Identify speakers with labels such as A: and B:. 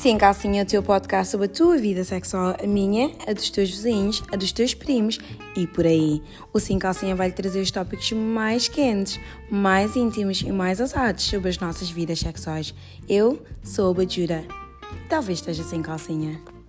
A: Sim, Calcinha, o teu podcast sobre a tua vida sexual, a minha, a dos teus vizinhos, a dos teus primos e por aí. O Sim Calcinha vai lhe trazer os tópicos mais quentes, mais íntimos e mais ousados sobre as nossas vidas sexuais. Eu sou a Bajura. Talvez esteja sem calcinha.